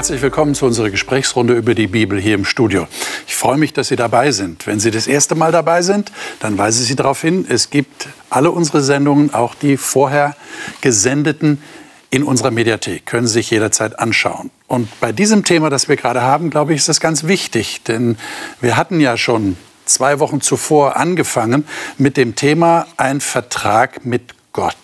herzlich willkommen zu unserer Gesprächsrunde über die Bibel hier im Studio. Ich freue mich, dass Sie dabei sind. Wenn Sie das erste Mal dabei sind, dann weise ich Sie darauf hin, es gibt alle unsere Sendungen, auch die vorher gesendeten, in unserer Mediathek. Können Sie sich jederzeit anschauen. Und bei diesem Thema, das wir gerade haben, glaube ich, ist das ganz wichtig. Denn wir hatten ja schon zwei Wochen zuvor angefangen mit dem Thema ein Vertrag mit Gott.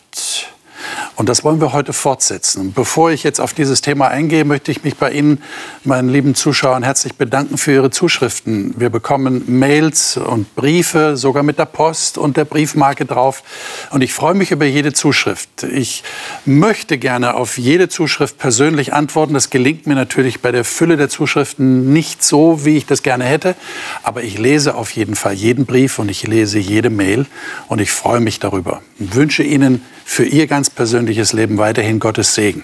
Und das wollen wir heute fortsetzen. Bevor ich jetzt auf dieses Thema eingehe, möchte ich mich bei Ihnen, meinen lieben Zuschauern, herzlich bedanken für Ihre Zuschriften. Wir bekommen Mails und Briefe, sogar mit der Post und der Briefmarke drauf. Und ich freue mich über jede Zuschrift. Ich möchte gerne auf jede Zuschrift persönlich antworten. Das gelingt mir natürlich bei der Fülle der Zuschriften nicht so, wie ich das gerne hätte. Aber ich lese auf jeden Fall jeden Brief und ich lese jede Mail. Und ich freue mich darüber. Ich wünsche Ihnen für Ihr ganz persönliches Leben weiterhin Gottes Segen.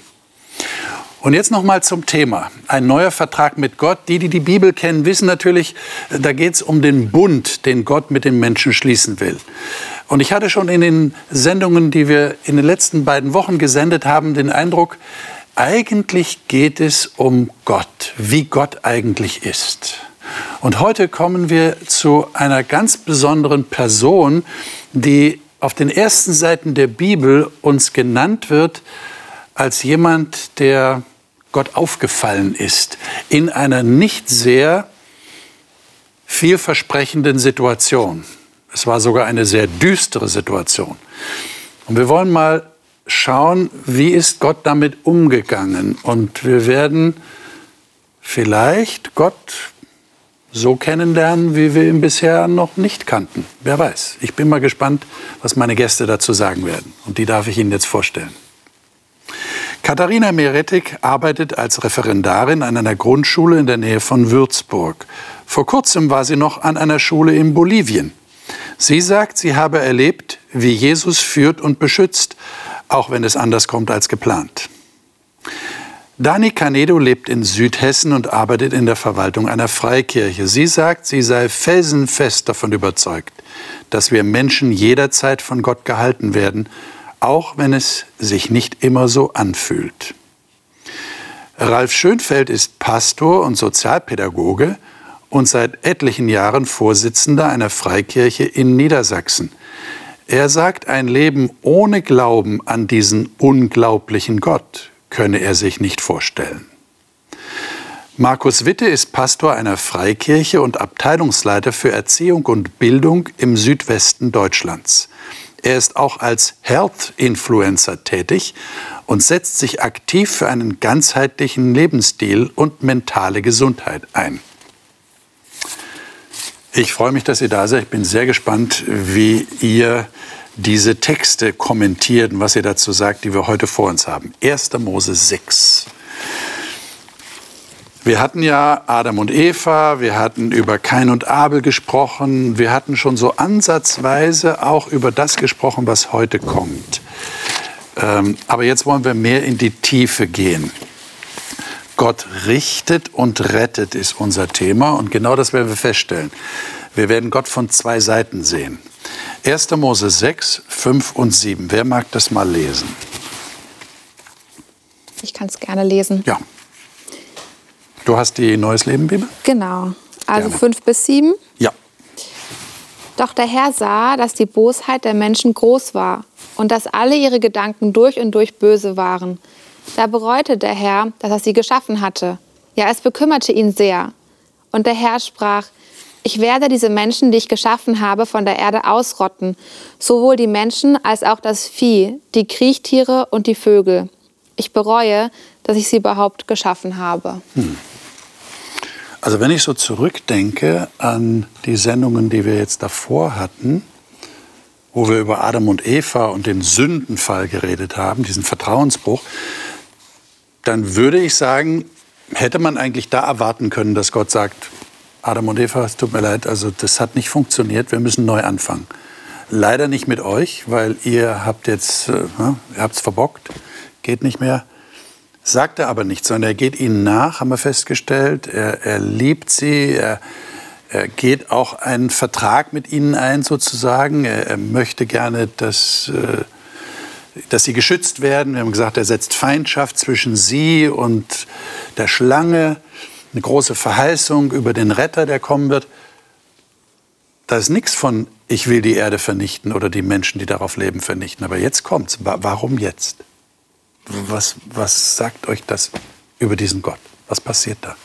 Und jetzt noch mal zum Thema. Ein neuer Vertrag mit Gott. Die, die die Bibel kennen, wissen natürlich, da geht es um den Bund, den Gott mit den Menschen schließen will. Und ich hatte schon in den Sendungen, die wir in den letzten beiden Wochen gesendet haben, den Eindruck, eigentlich geht es um Gott, wie Gott eigentlich ist. Und heute kommen wir zu einer ganz besonderen Person, die auf den ersten Seiten der Bibel uns genannt wird als jemand, der Gott aufgefallen ist in einer nicht sehr vielversprechenden Situation. Es war sogar eine sehr düstere Situation. Und wir wollen mal schauen, wie ist Gott damit umgegangen. Und wir werden vielleicht Gott so kennenlernen, wie wir ihn bisher noch nicht kannten. Wer weiß. Ich bin mal gespannt, was meine Gäste dazu sagen werden. Und die darf ich Ihnen jetzt vorstellen. Katharina Meretik arbeitet als Referendarin an einer Grundschule in der Nähe von Würzburg. Vor kurzem war sie noch an einer Schule in Bolivien. Sie sagt, sie habe erlebt, wie Jesus führt und beschützt, auch wenn es anders kommt als geplant. Dani Canedo lebt in Südhessen und arbeitet in der Verwaltung einer Freikirche. Sie sagt, sie sei felsenfest davon überzeugt, dass wir Menschen jederzeit von Gott gehalten werden, auch wenn es sich nicht immer so anfühlt. Ralf Schönfeld ist Pastor und Sozialpädagoge und seit etlichen Jahren Vorsitzender einer Freikirche in Niedersachsen. Er sagt, ein Leben ohne Glauben an diesen unglaublichen Gott könne er sich nicht vorstellen. Markus Witte ist Pastor einer Freikirche und Abteilungsleiter für Erziehung und Bildung im Südwesten Deutschlands. Er ist auch als Health Influencer tätig und setzt sich aktiv für einen ganzheitlichen Lebensstil und mentale Gesundheit ein. Ich freue mich, dass ihr da seid. Ich bin sehr gespannt, wie ihr diese Texte kommentiert und was ihr dazu sagt, die wir heute vor uns haben. 1. Mose 6. Wir hatten ja Adam und Eva, wir hatten über Kain und Abel gesprochen, wir hatten schon so ansatzweise auch über das gesprochen, was heute kommt. Ähm, aber jetzt wollen wir mehr in die Tiefe gehen. Gott richtet und rettet ist unser Thema und genau das werden wir feststellen. Wir werden Gott von zwei Seiten sehen. 1. Mose 6, 5 und 7. Wer mag das mal lesen? Ich kann es gerne lesen. Ja. Du hast die Neues Leben Bibel? Genau. Also gerne. 5 bis 7. Ja. Doch der Herr sah, dass die Bosheit der Menschen groß war und dass alle ihre Gedanken durch und durch böse waren. Da bereute der Herr, dass er sie geschaffen hatte. Ja, es bekümmerte ihn sehr. Und der Herr sprach, ich werde diese Menschen, die ich geschaffen habe, von der Erde ausrotten, sowohl die Menschen als auch das Vieh, die Kriechtiere und die Vögel. Ich bereue, dass ich sie überhaupt geschaffen habe. Hm. Also wenn ich so zurückdenke an die Sendungen, die wir jetzt davor hatten, wo wir über Adam und Eva und den Sündenfall geredet haben, diesen Vertrauensbruch, dann würde ich sagen, hätte man eigentlich da erwarten können, dass Gott sagt, Adam und Eva, es tut mir leid, also das hat nicht funktioniert, wir müssen neu anfangen. Leider nicht mit euch, weil ihr habt jetzt, äh, ne, ihr habt's verbockt, geht nicht mehr. Sagt er aber nicht, sondern er geht ihnen nach, haben wir festgestellt. Er, er liebt sie, er, er, geht auch einen Vertrag mit ihnen ein sozusagen. Er, er möchte gerne, dass, äh, dass sie geschützt werden. Wir haben gesagt, er setzt Feindschaft zwischen sie und der Schlange, eine große Verheißung über den Retter, der kommen wird. Da ist nichts von, ich will die Erde vernichten oder die Menschen, die darauf leben, vernichten. Aber jetzt kommt's. Warum jetzt? Was, was sagt euch das über diesen Gott? Was passiert da?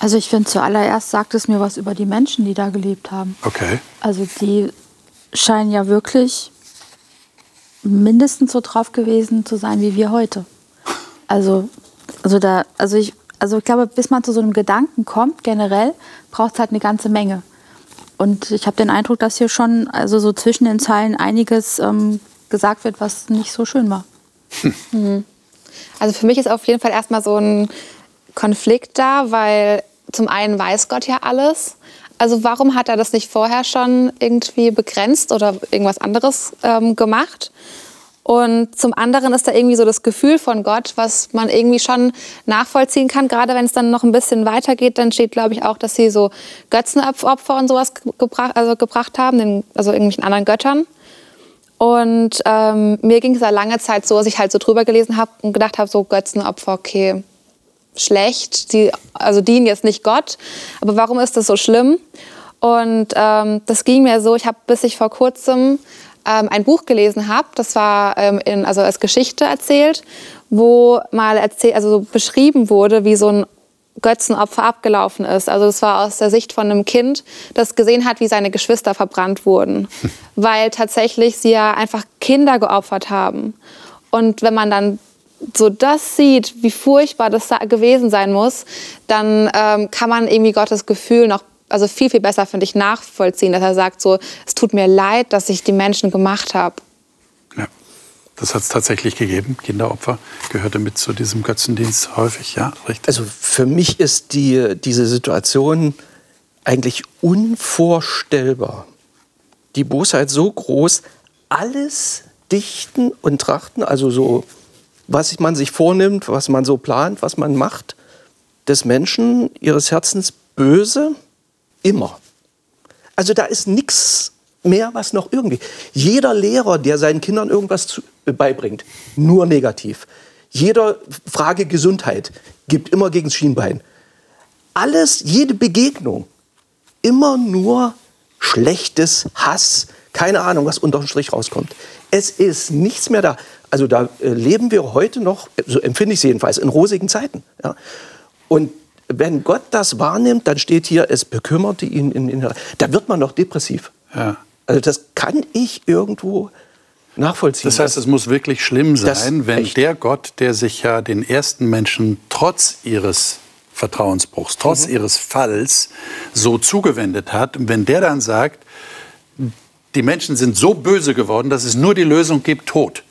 Also ich finde, zuallererst sagt es mir was über die Menschen, die da gelebt haben. Okay. Also die scheinen ja wirklich mindestens so drauf gewesen zu sein wie wir heute. Also, also da, also ich, also ich glaube, bis man zu so einem Gedanken kommt, generell, braucht es halt eine ganze Menge. Und ich habe den Eindruck, dass hier schon, also so zwischen den Zeilen einiges ähm, gesagt wird, was nicht so schön war. Hm. Also für mich ist auf jeden Fall erstmal so ein Konflikt da, weil zum einen weiß Gott ja alles. Also warum hat er das nicht vorher schon irgendwie begrenzt oder irgendwas anderes ähm, gemacht? Und zum anderen ist da irgendwie so das Gefühl von Gott, was man irgendwie schon nachvollziehen kann. Gerade wenn es dann noch ein bisschen weitergeht, dann steht, glaube ich, auch, dass sie so Götzenopfer und sowas gebracht, also gebracht haben, den, also irgendwelchen anderen Göttern. Und ähm, mir ging es da lange Zeit so, dass ich halt so drüber gelesen habe und gedacht habe, so Götzenopfer, okay, schlecht, die also dienen jetzt nicht Gott, aber warum ist das so schlimm? Und ähm, das ging mir so, ich habe bis ich vor kurzem ähm, ein Buch gelesen habe, das war ähm, in, also als Geschichte erzählt, wo mal erzählt, also so beschrieben wurde, wie so ein Götzenopfer abgelaufen ist. Also das war aus der Sicht von einem Kind, das gesehen hat, wie seine Geschwister verbrannt wurden, weil tatsächlich sie ja einfach Kinder geopfert haben. Und wenn man dann so das sieht, wie furchtbar das gewesen sein muss, dann ähm, kann man irgendwie Gottes Gefühl noch also viel, viel besser, finde ich, nachvollziehen, dass er sagt so, es tut mir leid, dass ich die Menschen gemacht habe. Ja, das hat es tatsächlich gegeben. Kinderopfer gehörte mit zu diesem Götzendienst häufig, ja, richtig. Also für mich ist die, diese Situation eigentlich unvorstellbar. Die Bosheit so groß, alles dichten und trachten, also so was man sich vornimmt, was man so plant, was man macht, des Menschen, ihres Herzens böse, immer. Also da ist nichts mehr, was noch irgendwie. Jeder Lehrer, der seinen Kindern irgendwas zu, äh, beibringt, nur negativ. Jeder Frage Gesundheit gibt immer gegen das Schienbein. Alles, jede Begegnung, immer nur schlechtes Hass, keine Ahnung, was unterm Strich rauskommt. Es ist nichts mehr da. Also da äh, leben wir heute noch, so empfinde ich es jedenfalls, in rosigen Zeiten. Ja. Und wenn Gott das wahrnimmt, dann steht hier, es bekümmerte ihn. In, in, da wird man noch depressiv. Ja. Also das kann ich irgendwo nachvollziehen. Das heißt, es muss wirklich schlimm sein, wenn echt. der Gott, der sich ja den ersten Menschen trotz ihres Vertrauensbruchs, trotz mhm. ihres Falls so zugewendet hat, wenn der dann sagt, die Menschen sind so böse geworden, dass es nur die Lösung gibt, Tod.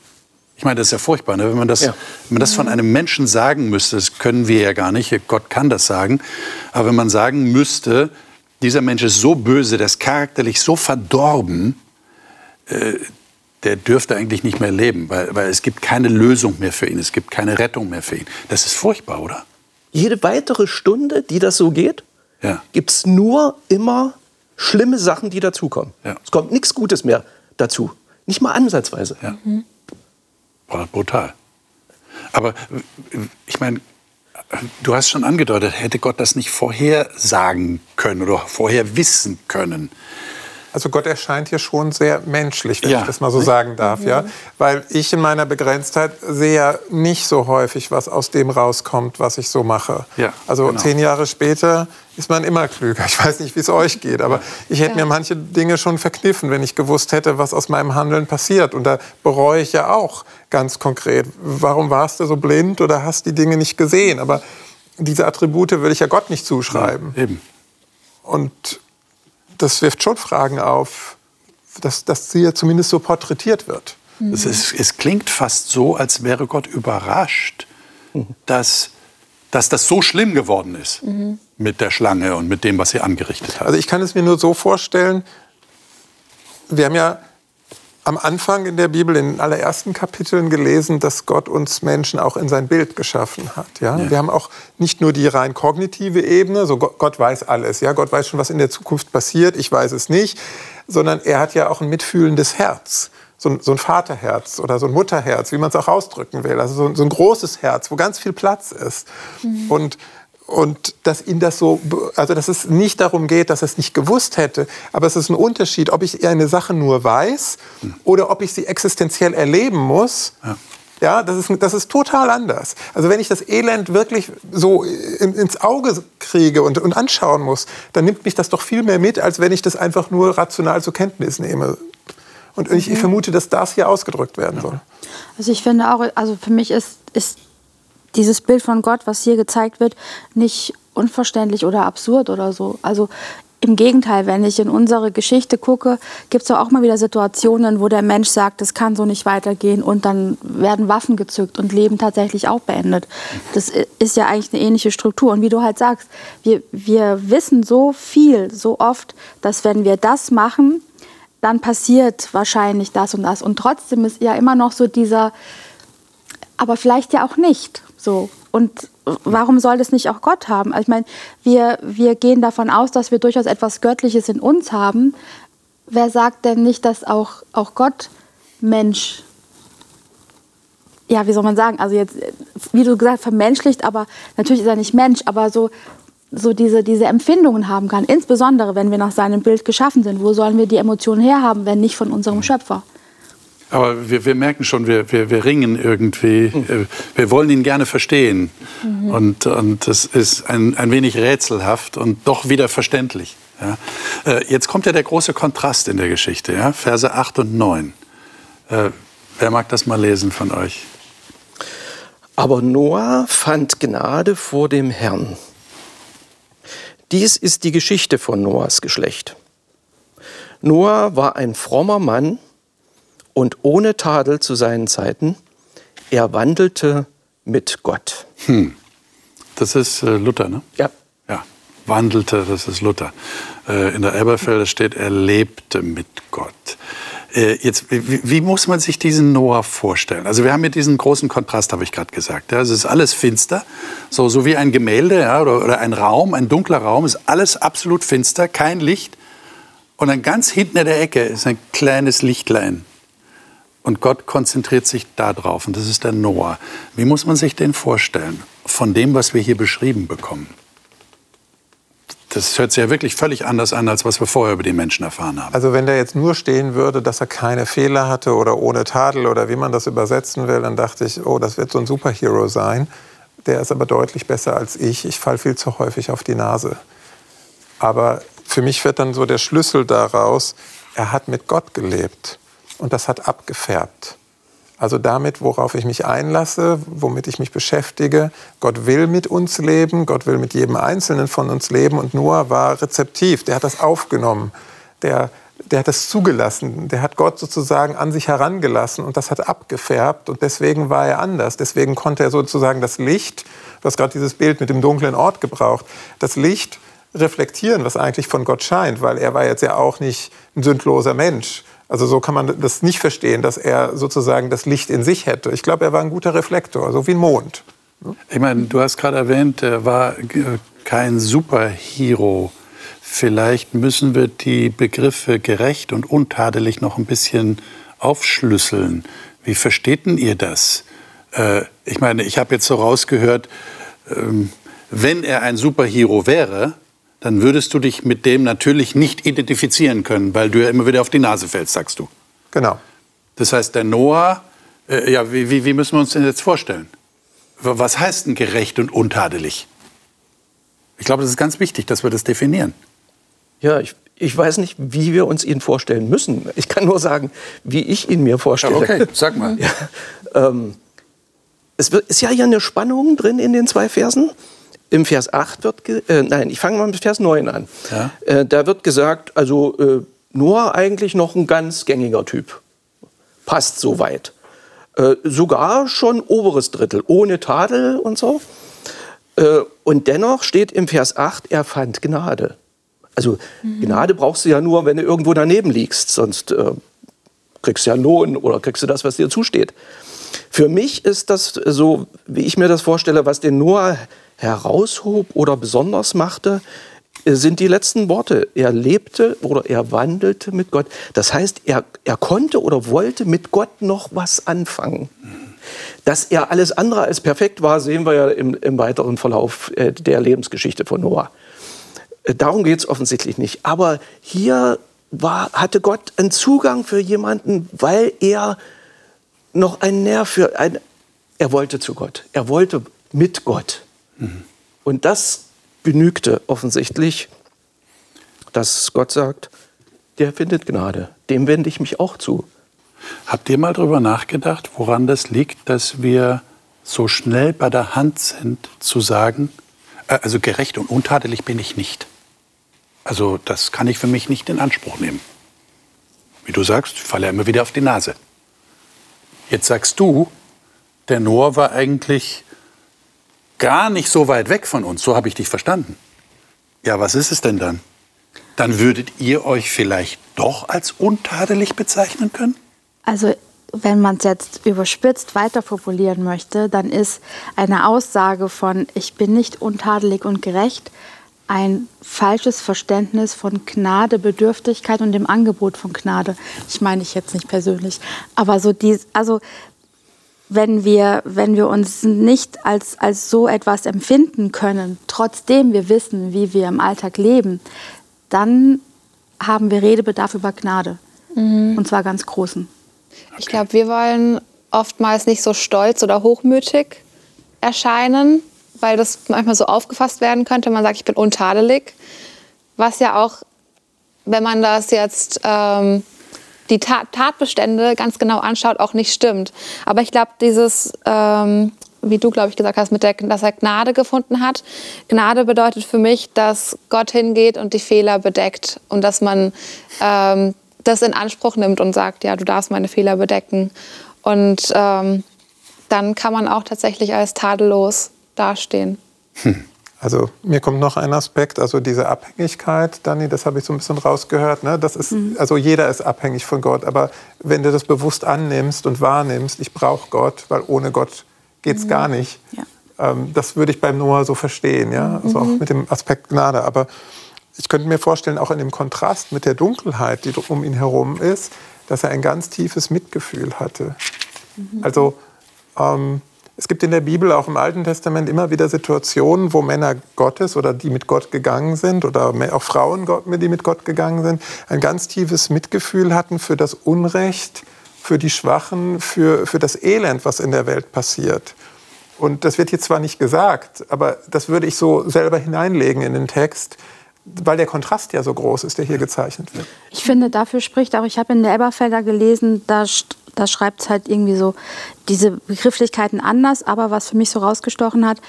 Ich meine, das ist ja furchtbar, ne? wenn, man das, ja. wenn man das von einem Menschen sagen müsste. Das können wir ja gar nicht. Gott kann das sagen. Aber wenn man sagen müsste, dieser Mensch ist so böse, der ist charakterlich so verdorben, äh, der dürfte eigentlich nicht mehr leben, weil, weil es gibt keine Lösung mehr für ihn, es gibt keine Rettung mehr für ihn. Das ist furchtbar, oder? Jede weitere Stunde, die das so geht, ja. gibt es nur immer schlimme Sachen, die dazukommen. Ja. Es kommt nichts Gutes mehr dazu. Nicht mal ansatzweise. Ja. Mhm brutal. Aber ich meine, du hast schon angedeutet, hätte Gott das nicht vorher sagen können oder vorher wissen können? Also Gott erscheint hier schon sehr menschlich, wenn ja. ich das mal so sagen darf, ja. Mhm. Weil ich in meiner Begrenztheit sehe ja nicht so häufig, was aus dem rauskommt, was ich so mache. Ja, also genau. zehn Jahre später ist man immer klüger. Ich weiß nicht, wie es euch geht, aber ich hätte ja. mir manche Dinge schon verkniffen, wenn ich gewusst hätte, was aus meinem Handeln passiert. Und da bereue ich ja auch ganz konkret. Warum warst du so blind oder hast die Dinge nicht gesehen? Aber diese Attribute will ich ja Gott nicht zuschreiben. Ja, eben. Und das wirft schon Fragen auf, dass, dass sie ja zumindest so porträtiert wird. Mhm. Es, ist, es, klingt fast so, als wäre Gott überrascht, dass, dass das so schlimm geworden ist mhm. mit der Schlange und mit dem, was sie angerichtet hat. Also ich kann es mir nur so vorstellen, wir haben ja am Anfang in der Bibel, in den allerersten Kapiteln gelesen, dass Gott uns Menschen auch in sein Bild geschaffen hat. Ja? ja. Wir haben auch nicht nur die rein kognitive Ebene, so Gott, weiß alles. Ja? Gott weiß schon, was in der Zukunft passiert, ich weiß es nicht, sondern er hat ja auch ein mitfühlendes Herz. so ein, so ein Vaterherz oder so ein Mutterherz, wie man es auch ausdrücken will. Also so, so, ein großes Herz, wo ganz viel Platz ist. Mhm. Und und dass ihn das so, also dass es nicht darum geht, dass er es nicht gewusst hätte, aber es ist ein Unterschied, ob ich eine Sache nur weiß hm. oder ob ich sie existenziell erleben muss. Ja. Ja, das ist, das ist total anders. Also wenn ich das Elend wirklich so in, ins Auge kriege und, und anschauen muss, dann nimmt mich das doch viel mehr mit, als wenn ich das einfach nur rational zur Kenntnis nehme. Und ich, ich mhm. vermute, dass das hier ausgedrückt werden soll. Also ich finde auch, also für mich ist, ist dieses Bild von Gott, was hier gezeigt wird, nicht unverständlich oder absurd oder so. Also im Gegenteil, wenn ich in unsere Geschichte gucke, gibt es auch mal wieder Situationen, wo der Mensch sagt, es kann so nicht weitergehen und dann werden Waffen gezückt und Leben tatsächlich auch beendet. Das ist ja eigentlich eine ähnliche Struktur. Und wie du halt sagst, wir, wir wissen so viel, so oft, dass wenn wir das machen, dann passiert wahrscheinlich das und das. Und trotzdem ist ja immer noch so dieser, aber vielleicht ja auch nicht. So. Und warum soll das nicht auch Gott haben? Also ich meine, wir, wir gehen davon aus, dass wir durchaus etwas Göttliches in uns haben. Wer sagt denn nicht, dass auch, auch Gott Mensch, ja, wie soll man sagen, also jetzt, wie du gesagt hast, vermenschlicht, aber natürlich ist er nicht Mensch, aber so, so diese, diese Empfindungen haben kann. Insbesondere, wenn wir nach seinem Bild geschaffen sind. Wo sollen wir die Emotionen herhaben, wenn nicht von unserem Schöpfer? Aber wir, wir merken schon, wir, wir, wir ringen irgendwie. Mhm. Wir wollen ihn gerne verstehen. Mhm. Und, und das ist ein, ein wenig rätselhaft und doch wieder verständlich. Ja. Äh, jetzt kommt ja der große Kontrast in der Geschichte, ja? Verse 8 und 9. Äh, wer mag das mal lesen von euch? Aber Noah fand Gnade vor dem Herrn. Dies ist die Geschichte von Noahs Geschlecht. Noah war ein frommer Mann und ohne Tadel zu seinen Zeiten. Er wandelte mit Gott. Hm. Das ist äh, Luther, ne? Ja. Ja, wandelte, das ist Luther. Äh, in der Elberfelder steht, er lebte mit Gott. Äh, jetzt, wie, wie, muss man sich diesen Noah vorstellen? Also wir haben hier diesen großen Kontrast, habe ich gerade gesagt. Ja, es ist alles finster, so, so wie ein Gemälde ja, oder, oder ein Raum, ein dunkler Raum, ist alles absolut finster, kein Licht. Und dann ganz hinten in der Ecke ist ein kleines Lichtlein. Und Gott konzentriert sich darauf. Und das ist der Noah. Wie muss man sich den vorstellen? Von dem, was wir hier beschrieben bekommen. Das hört sich ja wirklich völlig anders an, als was wir vorher über die Menschen erfahren haben. Also wenn da jetzt nur stehen würde, dass er keine Fehler hatte oder ohne Tadel oder wie man das übersetzen will, dann dachte ich, oh, das wird so ein Superhero sein. Der ist aber deutlich besser als ich. Ich falle viel zu häufig auf die Nase. Aber für mich wird dann so der Schlüssel daraus, er hat mit Gott gelebt und das hat abgefärbt. Also damit, worauf ich mich einlasse, womit ich mich beschäftige. Gott will mit uns leben, Gott will mit jedem Einzelnen von uns leben und Noah war rezeptiv, der hat das aufgenommen, der, der hat das zugelassen, der hat Gott sozusagen an sich herangelassen und das hat abgefärbt und deswegen war er anders. Deswegen konnte er sozusagen das Licht, du hast gerade dieses Bild mit dem dunklen Ort gebraucht, das Licht reflektieren, was eigentlich von Gott scheint, weil er war jetzt ja auch nicht ein sündloser Mensch also so kann man das nicht verstehen, dass er sozusagen das Licht in sich hätte. Ich glaube, er war ein guter Reflektor, so wie ein Mond. Ich meine, du hast gerade erwähnt, er war kein Superhero. Vielleicht müssen wir die Begriffe gerecht und untadelig noch ein bisschen aufschlüsseln. Wie versteht denn ihr das? Äh, ich meine, ich habe jetzt so rausgehört, ähm, wenn er ein Superhero wäre, dann würdest du dich mit dem natürlich nicht identifizieren können, weil du ja immer wieder auf die Nase fällst, sagst du. Genau. Das heißt, der Noah, äh, ja, wie, wie, wie müssen wir uns denn jetzt vorstellen? Was heißt denn gerecht und untadelig? Ich glaube, das ist ganz wichtig, dass wir das definieren. Ja, ich, ich weiß nicht, wie wir uns ihn vorstellen müssen. Ich kann nur sagen, wie ich ihn mir vorstelle. Ja, okay, sag mal. Ja, ähm, es ist ja hier eine Spannung drin in den zwei Versen im Vers 8 wird, äh, nein, ich fange mal mit Vers 9 an. Ja. Äh, da wird gesagt, also äh, Noah eigentlich noch ein ganz gängiger Typ. Passt soweit. Äh, sogar schon oberes Drittel, ohne Tadel und so. Äh, und dennoch steht im Vers 8, er fand Gnade. Also mhm. Gnade brauchst du ja nur, wenn du irgendwo daneben liegst, sonst äh, kriegst du ja Lohn oder kriegst du das, was dir zusteht. Für mich ist das so, wie ich mir das vorstelle, was den Noah heraushob oder besonders machte, sind die letzten Worte. Er lebte oder er wandelte mit Gott. Das heißt, er, er konnte oder wollte mit Gott noch was anfangen. Dass er alles andere als perfekt war, sehen wir ja im, im weiteren Verlauf äh, der Lebensgeschichte von Noah. Äh, darum geht es offensichtlich nicht. Aber hier war, hatte Gott einen Zugang für jemanden, weil er noch einen Nerv für ein, er wollte zu Gott. Er wollte mit Gott. Und das genügte offensichtlich, dass Gott sagt, der findet Gnade. Dem wende ich mich auch zu. Habt ihr mal darüber nachgedacht, woran das liegt, dass wir so schnell bei der Hand sind, zu sagen, äh, also gerecht und untadelig bin ich nicht. Also das kann ich für mich nicht in Anspruch nehmen. Wie du sagst, falle ja immer wieder auf die Nase. Jetzt sagst du, der Noah war eigentlich gar nicht so weit weg von uns. So habe ich dich verstanden. Ja, was ist es denn dann? Dann würdet ihr euch vielleicht doch als untadelig bezeichnen können? Also wenn man es jetzt überspitzt weiter formulieren möchte, dann ist eine Aussage von ich bin nicht untadelig und gerecht ein falsches Verständnis von Gnade, Bedürftigkeit und dem Angebot von Gnade. Ich meine ich jetzt nicht persönlich, aber so die, also wenn wir, wenn wir uns nicht als, als so etwas empfinden können, trotzdem wir wissen, wie wir im Alltag leben, dann haben wir Redebedarf über Gnade. Mhm. Und zwar ganz großen. Ich glaube, wir wollen oftmals nicht so stolz oder hochmütig erscheinen, weil das manchmal so aufgefasst werden könnte. Man sagt, ich bin untadelig. Was ja auch, wenn man das jetzt ähm, die Tat Tatbestände ganz genau anschaut, auch nicht stimmt. Aber ich glaube, dieses, ähm, wie du, glaube ich, gesagt hast, mit der, dass er Gnade gefunden hat. Gnade bedeutet für mich, dass Gott hingeht und die Fehler bedeckt und dass man ähm, das in Anspruch nimmt und sagt, ja, du darfst meine Fehler bedecken. Und ähm, dann kann man auch tatsächlich als tadellos dastehen. Hm. Also mir kommt noch ein Aspekt, also diese Abhängigkeit, Dani, das habe ich so ein bisschen rausgehört. Ne? Das ist, mhm. Also jeder ist abhängig von Gott, aber wenn du das bewusst annimmst und wahrnimmst, ich brauche Gott, weil ohne Gott geht es mhm. gar nicht. Ja. Ähm, das würde ich beim Noah so verstehen, ja? also mhm. auch mit dem Aspekt Gnade. Aber ich könnte mir vorstellen, auch in dem Kontrast mit der Dunkelheit, die um ihn herum ist, dass er ein ganz tiefes Mitgefühl hatte. Mhm. Also ähm, es gibt in der Bibel, auch im Alten Testament, immer wieder Situationen, wo Männer Gottes oder die mit Gott gegangen sind oder auch Frauen, die mit Gott gegangen sind, ein ganz tiefes Mitgefühl hatten für das Unrecht, für die Schwachen, für, für das Elend, was in der Welt passiert. Und das wird hier zwar nicht gesagt, aber das würde ich so selber hineinlegen in den Text, weil der Kontrast ja so groß ist, der hier gezeichnet wird. Ich finde, dafür spricht auch, ich habe in der Elberfelder gelesen, da da schreibt es halt irgendwie so diese Begrifflichkeiten anders, aber was für mich so rausgestochen hat,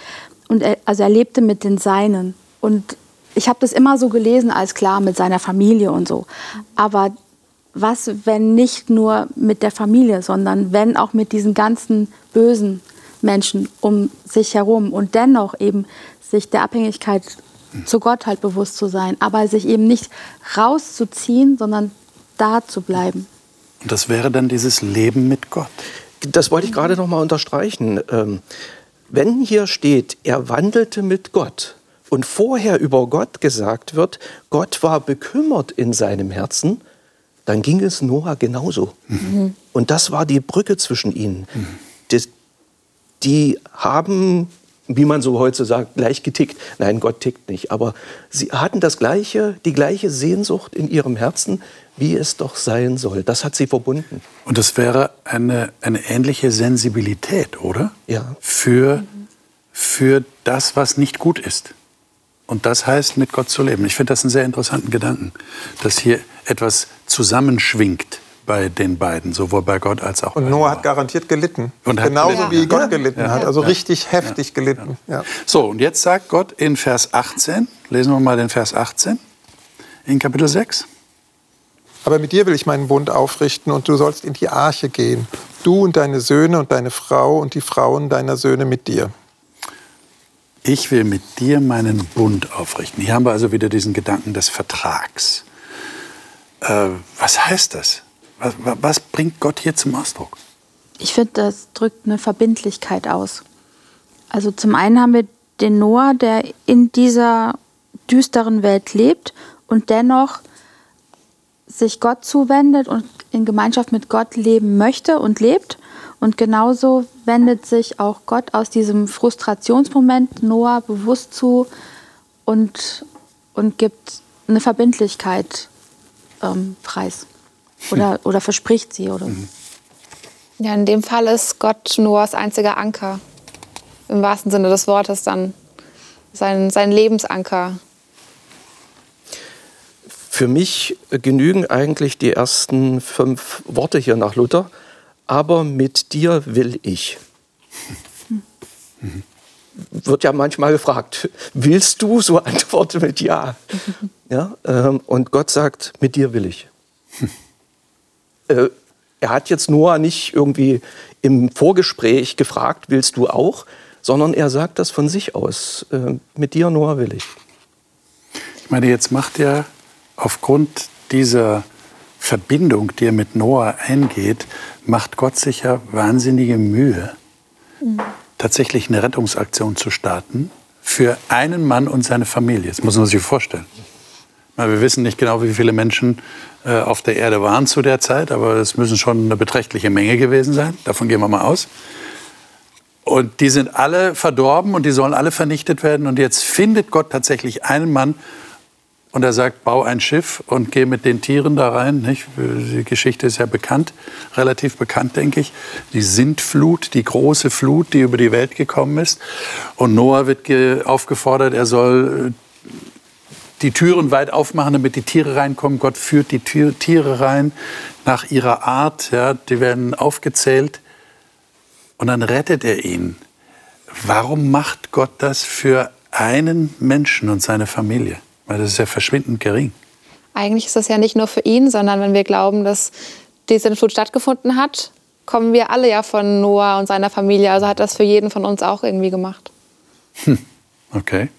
und er, also er lebte mit den Seinen. Und ich habe das immer so gelesen als klar mit seiner Familie und so. Aber was, wenn nicht nur mit der Familie, sondern wenn auch mit diesen ganzen bösen Menschen um sich herum und dennoch eben sich der Abhängigkeit zu Gott halt bewusst zu sein, aber sich eben nicht rauszuziehen, sondern da zu bleiben. Und das wäre dann dieses Leben mit Gott. Das wollte ich gerade noch mal unterstreichen. Ähm, wenn hier steht, er wandelte mit Gott und vorher über Gott gesagt wird, Gott war bekümmert in seinem Herzen, dann ging es Noah genauso. Mhm. Und das war die Brücke zwischen ihnen. Mhm. Die, die haben wie man so heute sagt, gleich getickt. Nein, Gott tickt nicht. Aber sie hatten das gleiche, die gleiche Sehnsucht in ihrem Herzen, wie es doch sein soll. Das hat sie verbunden. Und das wäre eine, eine ähnliche Sensibilität, oder? Ja. Für, für das, was nicht gut ist. Und das heißt, mit Gott zu leben. Ich finde das einen sehr interessanten Gedanken, dass hier etwas zusammenschwingt bei den beiden, sowohl bei Gott als auch und bei Noah hat garantiert gelitten. Und Genauso gelitten. wie Gott gelitten ja. hat, also ja. richtig heftig gelitten. So, und jetzt sagt Gott in Vers 18, lesen wir mal den Vers 18 in Kapitel 6. Aber mit dir will ich meinen Bund aufrichten und du sollst in die Arche gehen, du und deine Söhne und deine Frau und die Frauen deiner Söhne mit dir. Ich will mit dir meinen Bund aufrichten. Hier haben wir also wieder diesen Gedanken des Vertrags. Äh, was heißt das? Was, was bringt Gott hier zum Ausdruck? Ich finde, das drückt eine Verbindlichkeit aus. Also zum einen haben wir den Noah, der in dieser düsteren Welt lebt und dennoch sich Gott zuwendet und in Gemeinschaft mit Gott leben möchte und lebt. Und genauso wendet sich auch Gott aus diesem Frustrationsmoment Noah bewusst zu und, und gibt eine Verbindlichkeit ähm, preis. Oder, hm. oder verspricht sie. Oder mhm. Ja, in dem Fall ist Gott Noahs einziger Anker. Im wahrsten Sinne des Wortes dann. Sein, sein Lebensanker. Für mich genügen eigentlich die ersten fünf Worte hier nach Luther. Aber mit dir will ich. Wird ja manchmal gefragt, willst du? So antworte mit Ja. ja ähm, und Gott sagt, mit dir will ich. Äh, er hat jetzt Noah nicht irgendwie im Vorgespräch gefragt, willst du auch? Sondern er sagt das von sich aus. Äh, mit dir, Noah, will ich. Ich meine, jetzt macht er aufgrund dieser Verbindung, die er mit Noah eingeht, macht Gott sich ja wahnsinnige Mühe, tatsächlich eine Rettungsaktion zu starten für einen Mann und seine Familie. Das muss man sich vorstellen. Wir wissen nicht genau, wie viele Menschen äh, auf der Erde waren zu der Zeit, aber es müssen schon eine beträchtliche Menge gewesen sein. Davon gehen wir mal aus. Und die sind alle verdorben und die sollen alle vernichtet werden. Und jetzt findet Gott tatsächlich einen Mann und er sagt, bau ein Schiff und geh mit den Tieren da rein. Nicht? Die Geschichte ist ja bekannt, relativ bekannt, denke ich. Die Sintflut, die große Flut, die über die Welt gekommen ist. Und Noah wird aufgefordert, er soll äh, die Türen weit aufmachen, damit die Tiere reinkommen. Gott führt die Tiere rein nach ihrer Art. Ja, die werden aufgezählt. Und dann rettet er ihn. Warum macht Gott das für einen Menschen und seine Familie? Weil das ist ja verschwindend gering. Eigentlich ist das ja nicht nur für ihn, sondern wenn wir glauben, dass diese Flut stattgefunden hat, kommen wir alle ja von Noah und seiner Familie. Also hat das für jeden von uns auch irgendwie gemacht. Hm. Okay.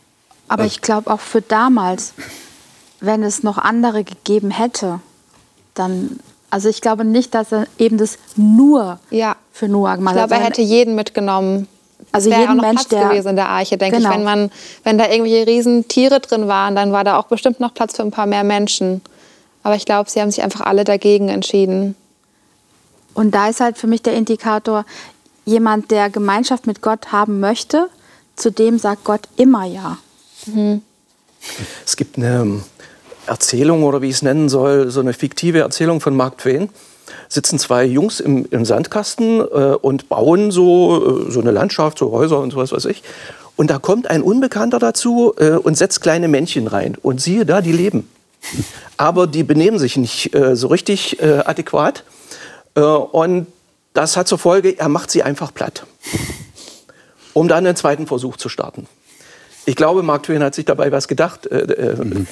Aber ich glaube auch für damals, wenn es noch andere gegeben hätte, dann, also ich glaube nicht, dass er eben das nur ja. für Noah gemacht hat. Ich glaube, er hätte jeden mitgenommen. Also jeden auch noch Mensch, Platz der, gewesen in der Arche, denke genau. ich. Wenn, man, wenn da irgendwelche riesen Tiere drin waren, dann war da auch bestimmt noch Platz für ein paar mehr Menschen. Aber ich glaube, sie haben sich einfach alle dagegen entschieden. Und da ist halt für mich der Indikator, jemand, der Gemeinschaft mit Gott haben möchte, zu dem sagt Gott immer Ja. Mhm. Es gibt eine Erzählung oder wie ich es nennen soll, so eine fiktive Erzählung von Mark Twain sitzen zwei Jungs im, im Sandkasten äh, und bauen so, äh, so eine Landschaft, so Häuser und sowas weiß ich. Und da kommt ein Unbekannter dazu äh, und setzt kleine Männchen rein. Und siehe da, die leben. Aber die benehmen sich nicht äh, so richtig äh, adäquat. Äh, und das hat zur Folge, er macht sie einfach platt. Um dann einen zweiten Versuch zu starten. Ich glaube, Mark Twain hat sich dabei was gedacht, mhm.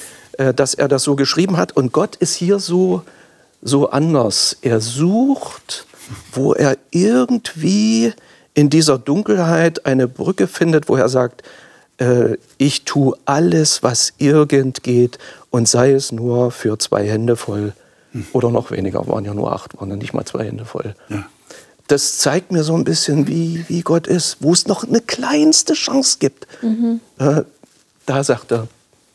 dass er das so geschrieben hat. Und Gott ist hier so so anders. Er sucht, wo er irgendwie in dieser Dunkelheit eine Brücke findet, wo er sagt, äh, ich tue alles, was irgend geht und sei es nur für zwei Hände voll hm. oder noch weniger, waren ja nur acht, waren ja nicht mal zwei Hände voll. Ja. Das zeigt mir so ein bisschen, wie, wie Gott ist, wo es noch eine kleinste Chance gibt. Mhm. Äh, da sagt er,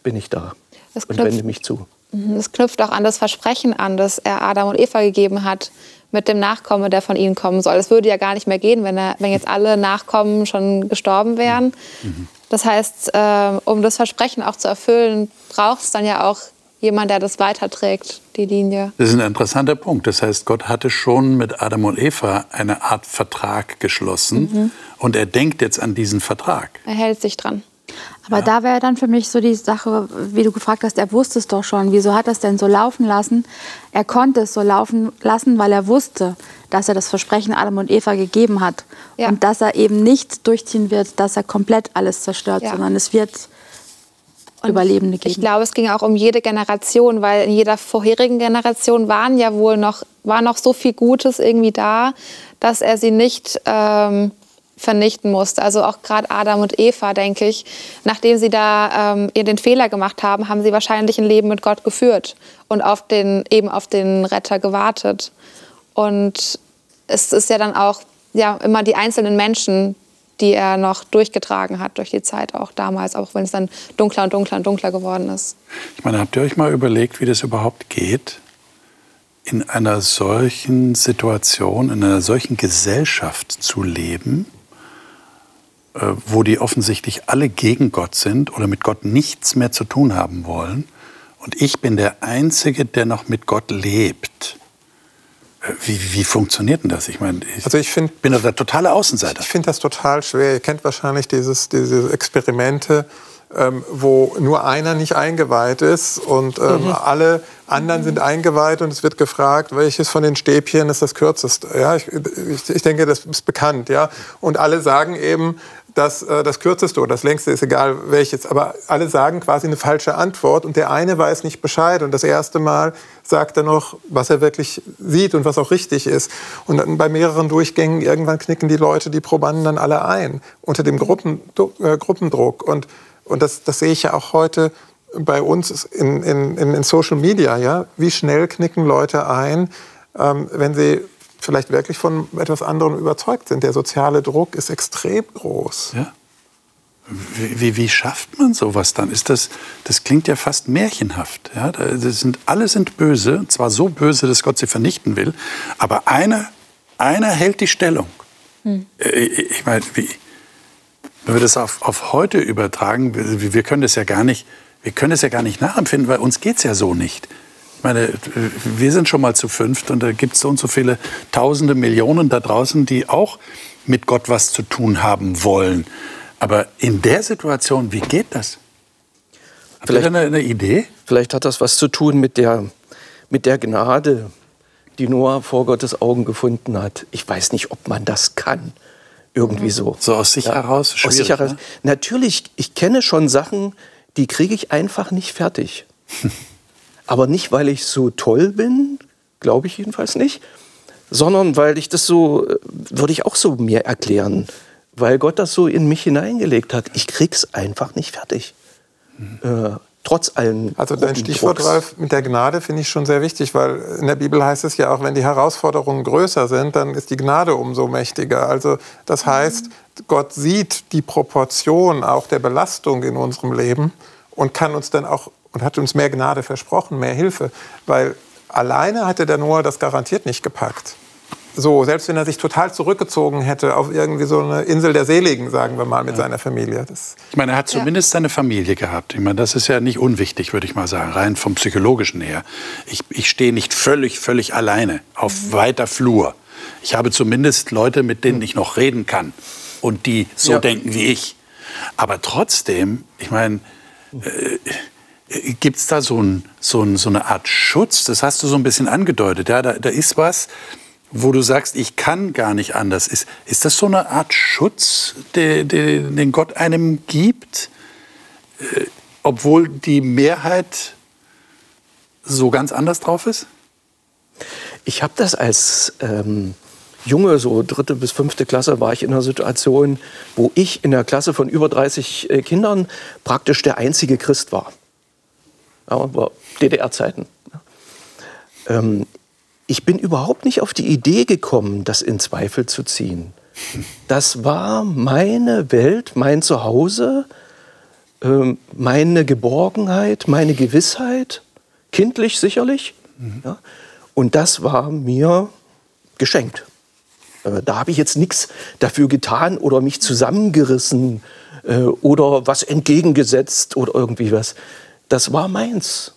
bin ich da und wende mich zu. Mhm, es knüpft auch an das Versprechen an, das er Adam und Eva gegeben hat mit dem Nachkommen, der von ihnen kommen soll. Es würde ja gar nicht mehr gehen, wenn, er, wenn jetzt alle Nachkommen schon gestorben wären. Mhm. Das heißt, äh, um das Versprechen auch zu erfüllen, braucht es dann ja auch jemand, der das weiterträgt, die Linie. Das ist ein interessanter Punkt. Das heißt, Gott hatte schon mit Adam und Eva eine Art Vertrag geschlossen mhm. und er denkt jetzt an diesen Vertrag. Er hält sich dran. Aber ja. da wäre dann für mich so die Sache, wie du gefragt hast, er wusste es doch schon. Wieso hat er es denn so laufen lassen? Er konnte es so laufen lassen, weil er wusste, dass er das Versprechen Adam und Eva gegeben hat. Ja. Und dass er eben nicht durchziehen wird, dass er komplett alles zerstört, ja. sondern es wird und Überlebende geben. Ich glaube, es ging auch um jede Generation, weil in jeder vorherigen Generation waren ja wohl noch, war noch so viel Gutes irgendwie da, dass er sie nicht ähm, vernichten musste. Also auch gerade Adam und Eva, denke ich, nachdem sie da ähm, ihr den Fehler gemacht haben, haben sie wahrscheinlich ein Leben mit Gott geführt und auf den, eben auf den Retter gewartet. Und es ist ja dann auch ja, immer die einzelnen Menschen, die er noch durchgetragen hat durch die Zeit auch damals, auch wenn es dann dunkler und dunkler und dunkler geworden ist. Ich meine, habt ihr euch mal überlegt, wie das überhaupt geht, in einer solchen Situation, in einer solchen Gesellschaft zu leben, äh, wo die offensichtlich alle gegen Gott sind oder mit Gott nichts mehr zu tun haben wollen. Und ich bin der Einzige, der noch mit Gott lebt. Wie, wie funktioniert denn das? Ich meine, ich, also ich find, bin doch der totale Außenseiter. Ich finde das total schwer. Ihr kennt wahrscheinlich dieses, diese Experimente, ähm, wo nur einer nicht eingeweiht ist und ähm, mhm. alle anderen sind eingeweiht und es wird gefragt, welches von den Stäbchen ist das kürzeste. Ja, ich, ich, ich denke, das ist bekannt. Ja? Und alle sagen eben, dass äh, das kürzeste oder das längste ist egal welches, aber alle sagen quasi eine falsche Antwort und der eine weiß nicht Bescheid und das erste Mal sagt er noch, was er wirklich sieht und was auch richtig ist. Und dann bei mehreren Durchgängen irgendwann knicken die Leute, die Probanden dann alle ein unter dem Gruppen, äh, Gruppendruck und und das, das sehe ich ja auch heute bei uns in, in, in Social Media. Ja? Wie schnell knicken Leute ein, ähm, wenn sie vielleicht wirklich von etwas anderem überzeugt sind. Der soziale Druck ist extrem groß. Ja. Wie, wie, wie, schafft man sowas dann? Ist das, das klingt ja fast märchenhaft. Ja? Das sind, alle sind böse, zwar so böse, dass Gott sie vernichten will, aber einer, einer hält die Stellung. Hm. Äh, ich meine, wie, wenn wir das auf, auf heute übertragen, wir, wir können das ja gar nicht, wir können das ja gar nicht nachempfinden, weil uns geht es ja so nicht. Ich meine, wir sind schon mal zu fünft und da gibt es so und so viele Tausende, Millionen da draußen, die auch mit Gott was zu tun haben wollen. Aber in der Situation, wie geht das? Habt vielleicht, ihr eine, eine Idee? Vielleicht hat das was zu tun mit der, mit der Gnade, die Noah vor Gottes Augen gefunden hat. Ich weiß nicht, ob man das kann. Irgendwie so. So aus sich ja. heraus? Aus sich heraus. Ne? Natürlich, ich kenne schon Sachen, die kriege ich einfach nicht fertig. Aber nicht, weil ich so toll bin, glaube ich jedenfalls nicht, sondern weil ich das so, äh, würde ich auch so mir erklären, weil Gott das so in mich hineingelegt hat. Ich krieg's einfach nicht fertig. Mhm. Äh, trotz allen. Also dein Stichwort, Drucks. Ralf, mit der Gnade finde ich schon sehr wichtig, weil in der Bibel heißt es ja auch, wenn die Herausforderungen größer sind, dann ist die Gnade umso mächtiger. Also das heißt, Gott sieht die Proportion auch der Belastung in unserem Leben und kann uns dann auch und hat uns mehr Gnade versprochen, mehr Hilfe, weil alleine hätte der Noah das garantiert nicht gepackt. So, selbst wenn er sich total zurückgezogen hätte auf irgendwie so eine Insel der Seligen, sagen wir mal, mit ja. seiner Familie. Das ich meine, er hat zumindest ja. seine Familie gehabt. Ich meine, das ist ja nicht unwichtig, würde ich mal sagen, rein vom Psychologischen her. Ich, ich stehe nicht völlig, völlig alleine auf mhm. weiter Flur. Ich habe zumindest Leute, mit denen ich noch reden kann und die so ja. denken wie ich. Aber trotzdem, ich meine, äh, gibt es da so, ein, so, ein, so, eine Art Schutz? Das hast du so ein bisschen angedeutet. Ja, da, da ist was, wo du sagst, ich kann gar nicht anders. Ist, ist das so eine Art Schutz, den, den Gott einem gibt, äh, obwohl die Mehrheit so ganz anders drauf ist? Ich habe das als ähm, Junge, so dritte bis fünfte Klasse, war ich in einer Situation, wo ich in der Klasse von über 30 äh, Kindern praktisch der einzige Christ war. War DDR-Zeiten. Ähm, ich bin überhaupt nicht auf die Idee gekommen, das in Zweifel zu ziehen. Das war meine Welt, mein Zuhause, ähm, meine Geborgenheit, meine Gewissheit, kindlich sicherlich. Mhm. Ja, und das war mir geschenkt. Äh, da habe ich jetzt nichts dafür getan oder mich zusammengerissen äh, oder was entgegengesetzt oder irgendwie was. Das war meins.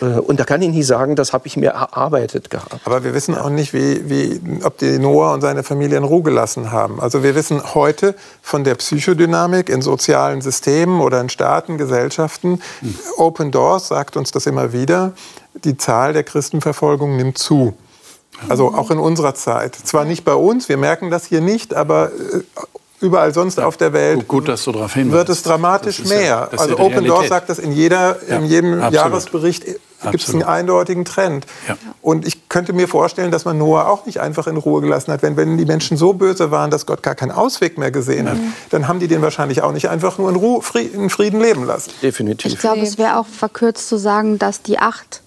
Äh, und da kann ich nicht sagen, das habe ich mir erarbeitet gehabt. Aber wir wissen auch nicht, wie, wie, ob die Noah und seine Familie in Ruhe gelassen haben. Also wir wissen heute von der Psychodynamik in sozialen Systemen oder in Staaten, Gesellschaften. Hm. Open Doors sagt uns das immer wieder. Die Zahl der Christenverfolgung nimmt zu. Also auch in unserer Zeit. Zwar nicht bei uns, wir merken das hier nicht, aber äh, überall sonst ja, auf der Welt gut, dass du darauf wird es dramatisch mehr. Ja, also ja Open Doors sagt das in, jeder, in jedem absolut. Jahresbericht gibt es einen eindeutigen Trend. Und ich könnte mir vorstellen, dass man Noah auch nicht einfach in Ruhe gelassen hat. Wenn, wenn die Menschen so böse waren, dass Gott gar keinen Ausweg mehr gesehen hat, dann haben die den wahrscheinlich auch nicht einfach nur in, Ruhe, in Frieden leben lassen. Definitiv. Ich glaube, es wäre auch verkürzt zu sagen, dass die acht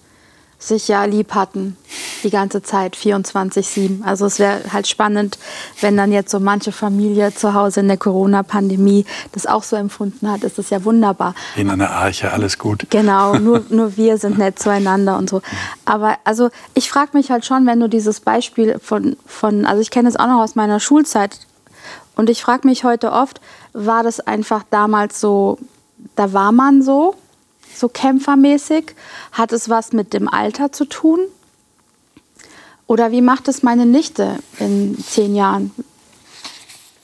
sich ja lieb hatten, die ganze Zeit, 24-7. Also es wäre halt spannend, wenn dann jetzt so manche Familie zu Hause in der Corona-Pandemie das auch so empfunden hat, ist das ja wunderbar. In einer Arche, alles gut. Genau, nur, nur wir sind nett zueinander und so. Aber also ich frage mich halt schon, wenn du dieses Beispiel von, von also ich kenne es auch noch aus meiner Schulzeit und ich frage mich heute oft, war das einfach damals so, da war man so so kämpfermäßig? Hat es was mit dem Alter zu tun? Oder wie macht es meine Nichte in zehn Jahren?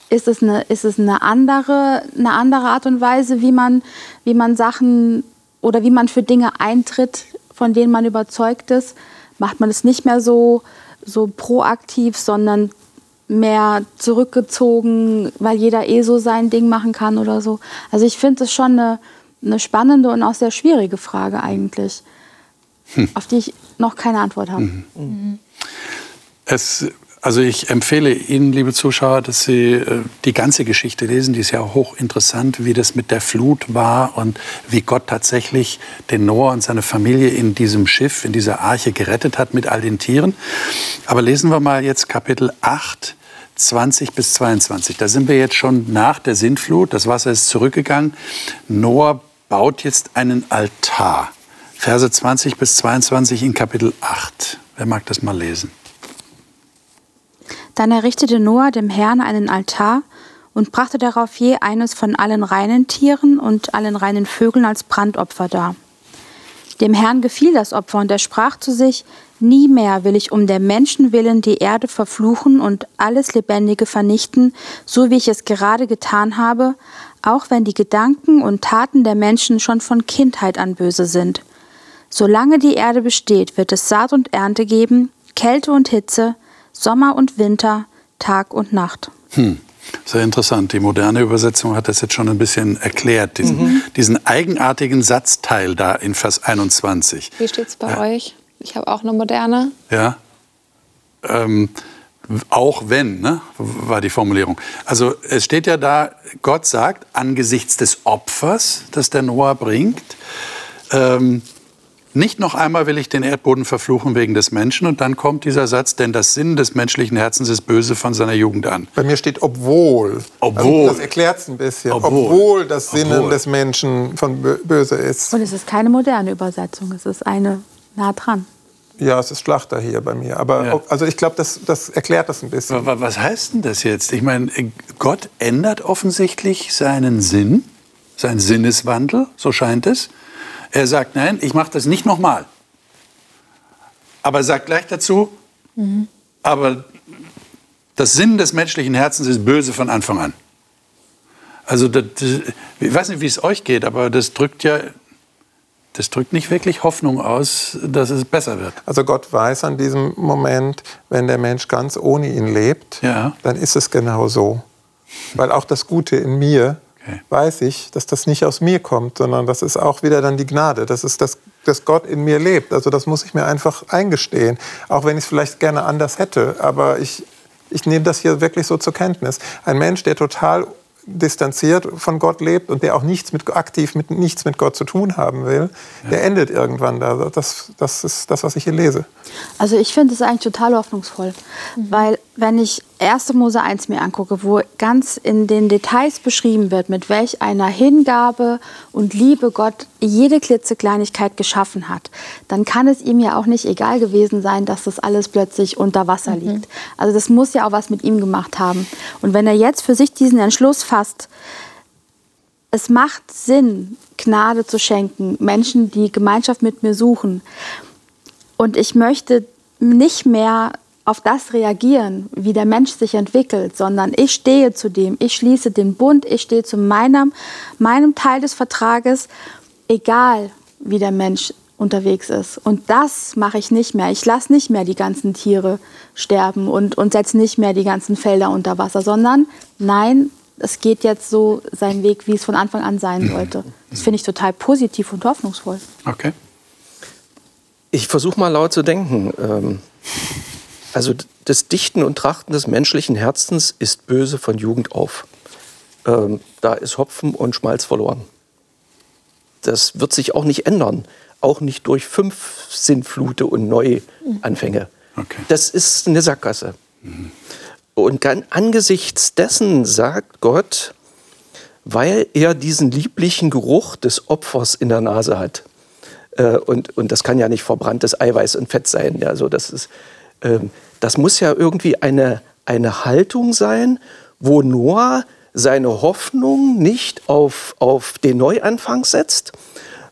Ist es eine, ist es eine, andere, eine andere Art und Weise, wie man, wie man Sachen oder wie man für Dinge eintritt, von denen man überzeugt ist? Macht man es nicht mehr so, so proaktiv, sondern mehr zurückgezogen, weil jeder eh so sein Ding machen kann oder so? Also ich finde es schon eine, eine spannende und auch sehr schwierige Frage eigentlich, hm. auf die ich noch keine Antwort habe. Mhm. Mhm. Es, also ich empfehle Ihnen, liebe Zuschauer, dass Sie äh, die ganze Geschichte lesen. Die ist ja hochinteressant, wie das mit der Flut war und wie Gott tatsächlich den Noah und seine Familie in diesem Schiff, in dieser Arche gerettet hat mit all den Tieren. Aber lesen wir mal jetzt Kapitel 8, 20 bis 22. Da sind wir jetzt schon nach der Sintflut. Das Wasser ist zurückgegangen. Noah baut jetzt einen Altar. Verse 20 bis 22 in Kapitel 8. Wer mag das mal lesen? Dann errichtete Noah dem Herrn einen Altar und brachte darauf je eines von allen reinen Tieren und allen reinen Vögeln als Brandopfer dar. Dem Herrn gefiel das Opfer und er sprach zu sich, Nie mehr will ich um der Menschen willen die Erde verfluchen und alles Lebendige vernichten, so wie ich es gerade getan habe, auch wenn die Gedanken und Taten der Menschen schon von Kindheit an böse sind. Solange die Erde besteht, wird es Saat und Ernte geben, Kälte und Hitze, Sommer und Winter, Tag und Nacht. Hm. Sehr interessant. Die moderne Übersetzung hat das jetzt schon ein bisschen erklärt, diesen, mhm. diesen eigenartigen Satzteil da in Vers 21. Wie steht es bei ja. euch? Ich habe auch eine moderne. Ja. Ähm, auch wenn, ne, war die Formulierung. Also es steht ja da, Gott sagt, angesichts des Opfers, das der Noah bringt, ähm, nicht noch einmal will ich den Erdboden verfluchen wegen des Menschen. Und dann kommt dieser Satz, denn das Sinn des menschlichen Herzens ist böse von seiner Jugend an. Bei mir steht obwohl. Obwohl. Also das erklärt es ein bisschen. Obwohl, obwohl das Sinnen obwohl. des Menschen von böse ist. Und es ist keine moderne Übersetzung, es ist eine nah dran. Ja, es ist Schlachter hier bei mir. Aber ja. also ich glaube, das, das erklärt das ein bisschen. Aber was heißt denn das jetzt? Ich meine, Gott ändert offensichtlich seinen Sinn, seinen Sinneswandel, so scheint es. Er sagt, nein, ich mache das nicht nochmal. Aber er sagt gleich dazu, mhm. aber das Sinn des menschlichen Herzens ist böse von Anfang an. Also das, ich weiß nicht, wie es euch geht, aber das drückt ja das drückt nicht wirklich Hoffnung aus, dass es besser wird. Also Gott weiß an diesem Moment, wenn der Mensch ganz ohne ihn lebt, ja. dann ist es genau so. Weil auch das Gute in mir okay. weiß ich, dass das nicht aus mir kommt, sondern das ist auch wieder dann die Gnade. Das ist das, dass Gott in mir lebt. Also das muss ich mir einfach eingestehen. Auch wenn ich es vielleicht gerne anders hätte. Aber ich, ich nehme das hier wirklich so zur Kenntnis. Ein Mensch, der total distanziert von Gott lebt und der auch nichts mit, aktiv mit, nichts mit Gott zu tun haben will, ja. der endet irgendwann da. Das, das ist das, was ich hier lese. Also ich finde es eigentlich total hoffnungsvoll, mhm. weil wenn ich 1. Mose 1 mir angucke, wo ganz in den Details beschrieben wird, mit welch einer Hingabe und Liebe Gott jede klitzekleinigkeit geschaffen hat, dann kann es ihm ja auch nicht egal gewesen sein, dass das alles plötzlich unter Wasser mhm. liegt. Also das muss ja auch was mit ihm gemacht haben. Und wenn er jetzt für sich diesen Entschluss fasst, es macht Sinn, Gnade zu schenken, Menschen, die Gemeinschaft mit mir suchen, und ich möchte nicht mehr auf das reagieren, wie der Mensch sich entwickelt, sondern ich stehe zu dem, ich schließe den Bund, ich stehe zu meinem, meinem Teil des Vertrages, egal wie der Mensch unterwegs ist. Und das mache ich nicht mehr. Ich lasse nicht mehr die ganzen Tiere sterben und, und setze nicht mehr die ganzen Felder unter Wasser, sondern nein, es geht jetzt so seinen Weg, wie es von Anfang an sein sollte. Das finde ich total positiv und hoffnungsvoll. Okay. Ich versuche mal laut zu denken. Ähm, also das Dichten und Trachten des menschlichen Herzens ist böse von Jugend auf. Ähm, da ist Hopfen und Schmalz verloren. das wird sich auch nicht ändern. Auch nicht durch fünf Sintflute und Neuanfänge. Okay. Das ist eine Sackgasse. Mhm. Und angesichts dessen sagt Gott, weil er diesen lieblichen Geruch des Opfers in der Nase hat. Äh, und, und das kann ja nicht verbranntes Eiweiß und Fett sein. Also das, ist, das muss ja irgendwie eine, eine Haltung sein, wo Noah seine Hoffnung nicht auf, auf den Neuanfang setzt,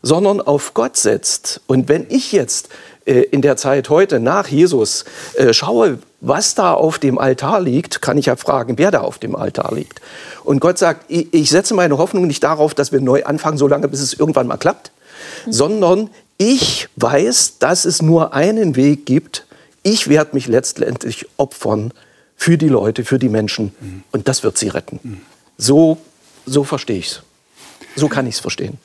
sondern auf Gott setzt. Und wenn ich jetzt äh, in der Zeit heute nach Jesus äh, schaue, was da auf dem Altar liegt, kann ich ja fragen, wer da auf dem Altar liegt. Und Gott sagt, ich, ich setze meine Hoffnung nicht darauf, dass wir neu anfangen, solange bis es irgendwann mal klappt, mhm. sondern ich weiß, dass es nur einen Weg gibt. Ich werde mich letztendlich opfern für die Leute, für die Menschen. Mhm. Und das wird sie retten. Mhm. So, so verstehe ich es. So kann ich es verstehen.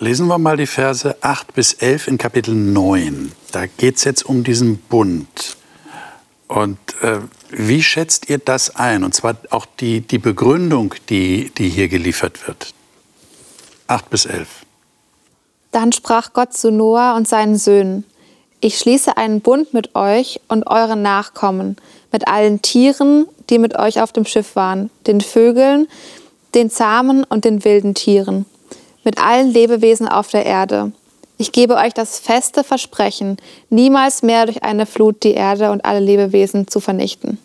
Lesen wir mal die Verse 8 bis 11 in Kapitel 9. Da geht es jetzt um diesen Bund. Und äh, wie schätzt ihr das ein? Und zwar auch die, die Begründung, die, die hier geliefert wird. 8 bis 11. Dann sprach Gott zu Noah und seinen Söhnen, ich schließe einen Bund mit euch und euren Nachkommen, mit allen Tieren, die mit euch auf dem Schiff waren, den Vögeln, den zahmen und den wilden Tieren, mit allen Lebewesen auf der Erde. Ich gebe euch das feste Versprechen, niemals mehr durch eine Flut die Erde und alle Lebewesen zu vernichten.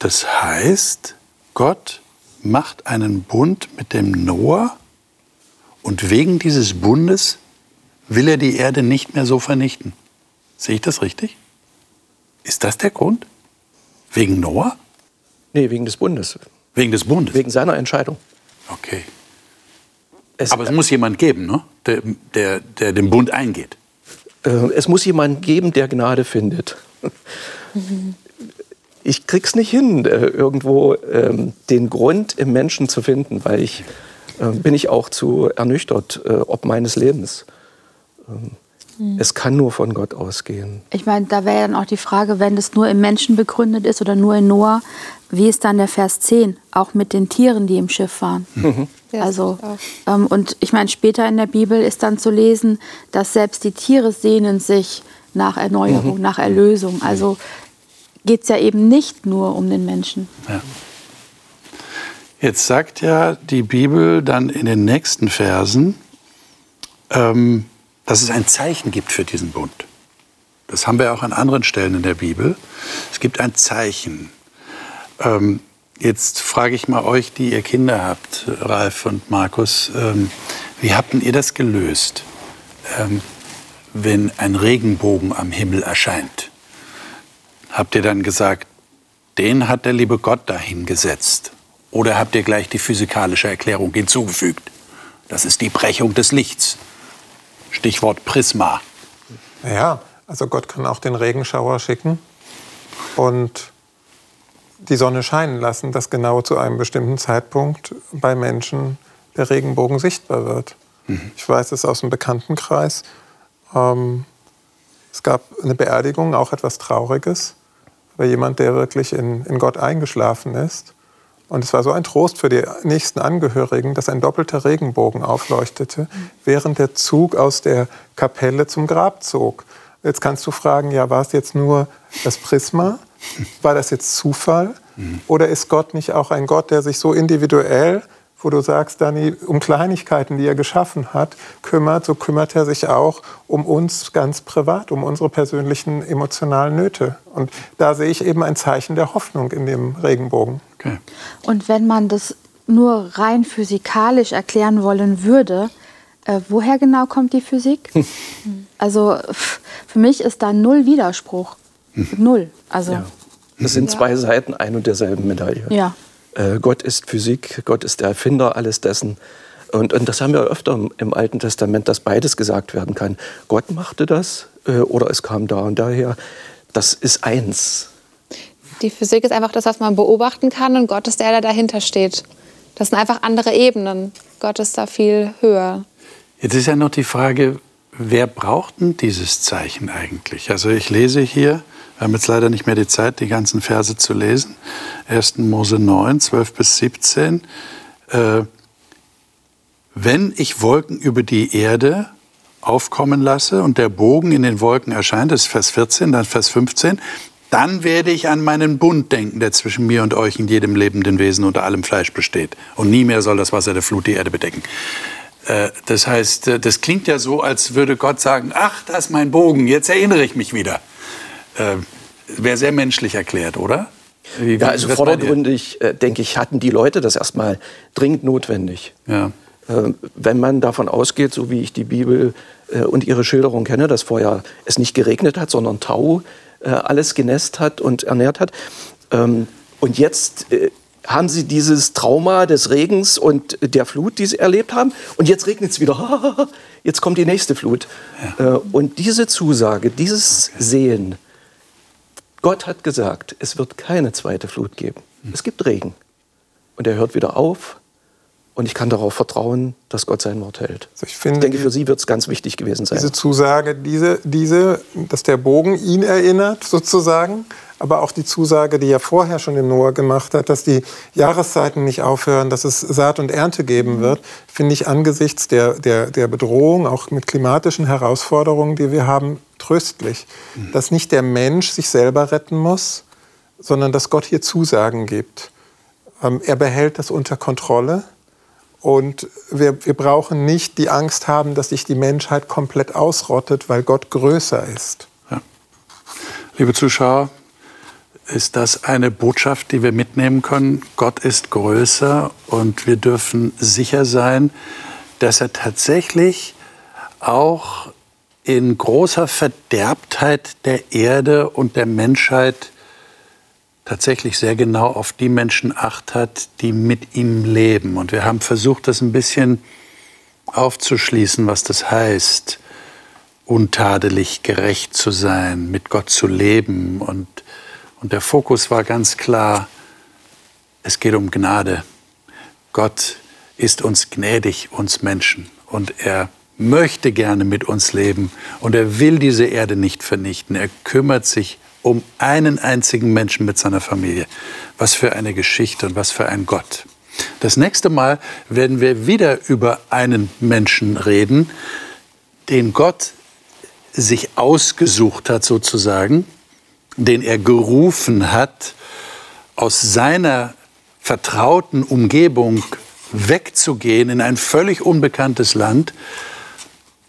Das heißt, Gott macht einen Bund mit dem Noah und wegen dieses Bundes will er die Erde nicht mehr so vernichten. Sehe ich das richtig? Ist das der Grund? Wegen Noah? Nee, wegen des Bundes. Wegen des Bundes? Wegen seiner Entscheidung. Okay. Es, Aber es muss jemand geben, ne? der, der, der den Bund eingeht. Äh, es muss jemand geben, der Gnade findet. Ich krieg's nicht hin, äh, irgendwo ähm, den Grund im Menschen zu finden, weil ich äh, bin ich auch zu ernüchtert äh, ob meines Lebens. Ähm, hm. Es kann nur von Gott ausgehen. Ich meine, da wäre dann auch die Frage, wenn es nur im Menschen begründet ist oder nur in Noah, wie ist dann der Vers 10, auch mit den Tieren, die im Schiff waren? Mhm. Also, ähm, und ich meine, später in der Bibel ist dann zu lesen, dass selbst die Tiere sehnen sich nach Erneuerung, mhm. nach Erlösung. Also geht es ja eben nicht nur um den Menschen. Ja. Jetzt sagt ja die Bibel dann in den nächsten Versen, ähm, dass es ein Zeichen gibt für diesen Bund. Das haben wir auch an anderen Stellen in der Bibel. Es gibt ein Zeichen. Ähm, jetzt frage ich mal euch, die ihr Kinder habt, Ralf und Markus, ähm, wie habt ihr das gelöst, ähm, wenn ein Regenbogen am Himmel erscheint? Habt ihr dann gesagt, den hat der liebe Gott dahin gesetzt? Oder habt ihr gleich die physikalische Erklärung hinzugefügt? Das ist die Brechung des Lichts. Stichwort Prisma. Ja, also Gott kann auch den Regenschauer schicken und die Sonne scheinen lassen, dass genau zu einem bestimmten Zeitpunkt bei Menschen der Regenbogen sichtbar wird. Mhm. Ich weiß es aus dem Bekanntenkreis. Ähm, es gab eine Beerdigung, auch etwas Trauriges, bei jemand, der wirklich in, in Gott eingeschlafen ist. Und es war so ein Trost für die nächsten Angehörigen, dass ein doppelter Regenbogen aufleuchtete, während der Zug aus der Kapelle zum Grab zog. Jetzt kannst du fragen, ja, war es jetzt nur das Prisma? War das jetzt Zufall? Oder ist Gott nicht auch ein Gott, der sich so individuell, wo du sagst, Dani, um Kleinigkeiten, die er geschaffen hat, kümmert, so kümmert er sich auch um uns ganz privat, um unsere persönlichen emotionalen Nöte. Und da sehe ich eben ein Zeichen der Hoffnung in dem Regenbogen. Okay. Und wenn man das nur rein physikalisch erklären wollen würde, äh, woher genau kommt die Physik? also für mich ist da null Widerspruch. Hm. Null. Also, ja. Das sind zwei Seiten ein und derselben Medaille. Ja. Äh, Gott ist Physik, Gott ist der Erfinder alles dessen. Und, und das haben wir öfter im Alten Testament, dass beides gesagt werden kann. Gott machte das äh, oder es kam da und daher. Das ist eins. Die Physik ist einfach das, was man beobachten kann und Gott ist der, der dahinter steht. Das sind einfach andere Ebenen. Gott ist da viel höher. Jetzt ist ja noch die Frage, wer braucht denn dieses Zeichen eigentlich? Also ich lese hier, wir haben jetzt leider nicht mehr die Zeit, die ganzen Verse zu lesen. 1. Mose 9, 12 bis 17. Äh, wenn ich Wolken über die Erde aufkommen lasse und der Bogen in den Wolken erscheint, das ist Vers 14, dann Vers 15, dann werde ich an meinen Bund denken, der zwischen mir und euch in jedem lebenden Wesen unter allem Fleisch besteht. Und nie mehr soll das Wasser der Flut die Erde bedecken. Äh, das heißt, äh, das klingt ja so, als würde Gott sagen, ach, das ist mein Bogen, jetzt erinnere ich mich wieder. Äh, Wäre sehr menschlich erklärt, oder? Wie, ja, also vordergründig, denke ich, hatten die Leute das erstmal dringend notwendig. Ja. Wenn man davon ausgeht, so wie ich die Bibel und ihre Schilderung kenne, dass vorher es nicht geregnet hat, sondern Tau alles genässt hat und ernährt hat. Ähm, und jetzt haben sie dieses Trauma des Regens und der Flut, die sie erlebt haben. Und jetzt regnet es wieder. Jetzt kommt die nächste Flut. Ja. Äh, und diese Zusage, dieses okay. Sehen, Gott hat gesagt, es wird keine zweite Flut geben. Hm. Es gibt Regen. Und er hört wieder auf. Und ich kann darauf vertrauen, dass Gott sein Wort hält. Also ich, finde, ich, denke, für Sie wird es ganz wichtig gewesen sein. Diese Zusage, diese, diese, dass der Bogen ihn erinnert, sozusagen, aber auch die Zusage, die er vorher schon im Noah gemacht hat, dass die Jahreszeiten nicht aufhören, dass es Saat und Ernte geben mhm. wird, finde ich angesichts der, der, der Bedrohung, auch mit klimatischen Herausforderungen, die wir haben, tröstlich. Mhm. Dass nicht der Mensch sich selber retten muss, sondern dass Gott hier Zusagen gibt. Ähm, er behält das unter Kontrolle. Und wir, wir brauchen nicht die Angst haben, dass sich die Menschheit komplett ausrottet, weil Gott größer ist. Ja. Liebe Zuschauer, ist das eine Botschaft, die wir mitnehmen können. Gott ist größer und wir dürfen sicher sein, dass er tatsächlich auch in großer Verderbtheit der Erde und der Menschheit tatsächlich sehr genau auf die Menschen acht hat, die mit ihm leben. Und wir haben versucht, das ein bisschen aufzuschließen, was das heißt, untadelig gerecht zu sein, mit Gott zu leben und und der Fokus war ganz klar, es geht um Gnade. Gott ist uns gnädig, uns Menschen. Und er möchte gerne mit uns leben. Und er will diese Erde nicht vernichten. Er kümmert sich um einen einzigen Menschen mit seiner Familie. Was für eine Geschichte und was für ein Gott. Das nächste Mal werden wir wieder über einen Menschen reden, den Gott sich ausgesucht hat sozusagen den er gerufen hat, aus seiner vertrauten Umgebung wegzugehen in ein völlig unbekanntes Land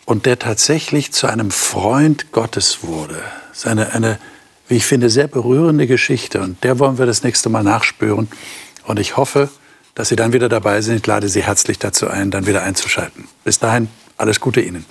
und der tatsächlich zu einem Freund Gottes wurde. Das ist eine, eine, wie ich finde, sehr berührende Geschichte und der wollen wir das nächste Mal nachspüren und ich hoffe, dass Sie dann wieder dabei sind. Ich lade Sie herzlich dazu ein, dann wieder einzuschalten. Bis dahin, alles Gute Ihnen.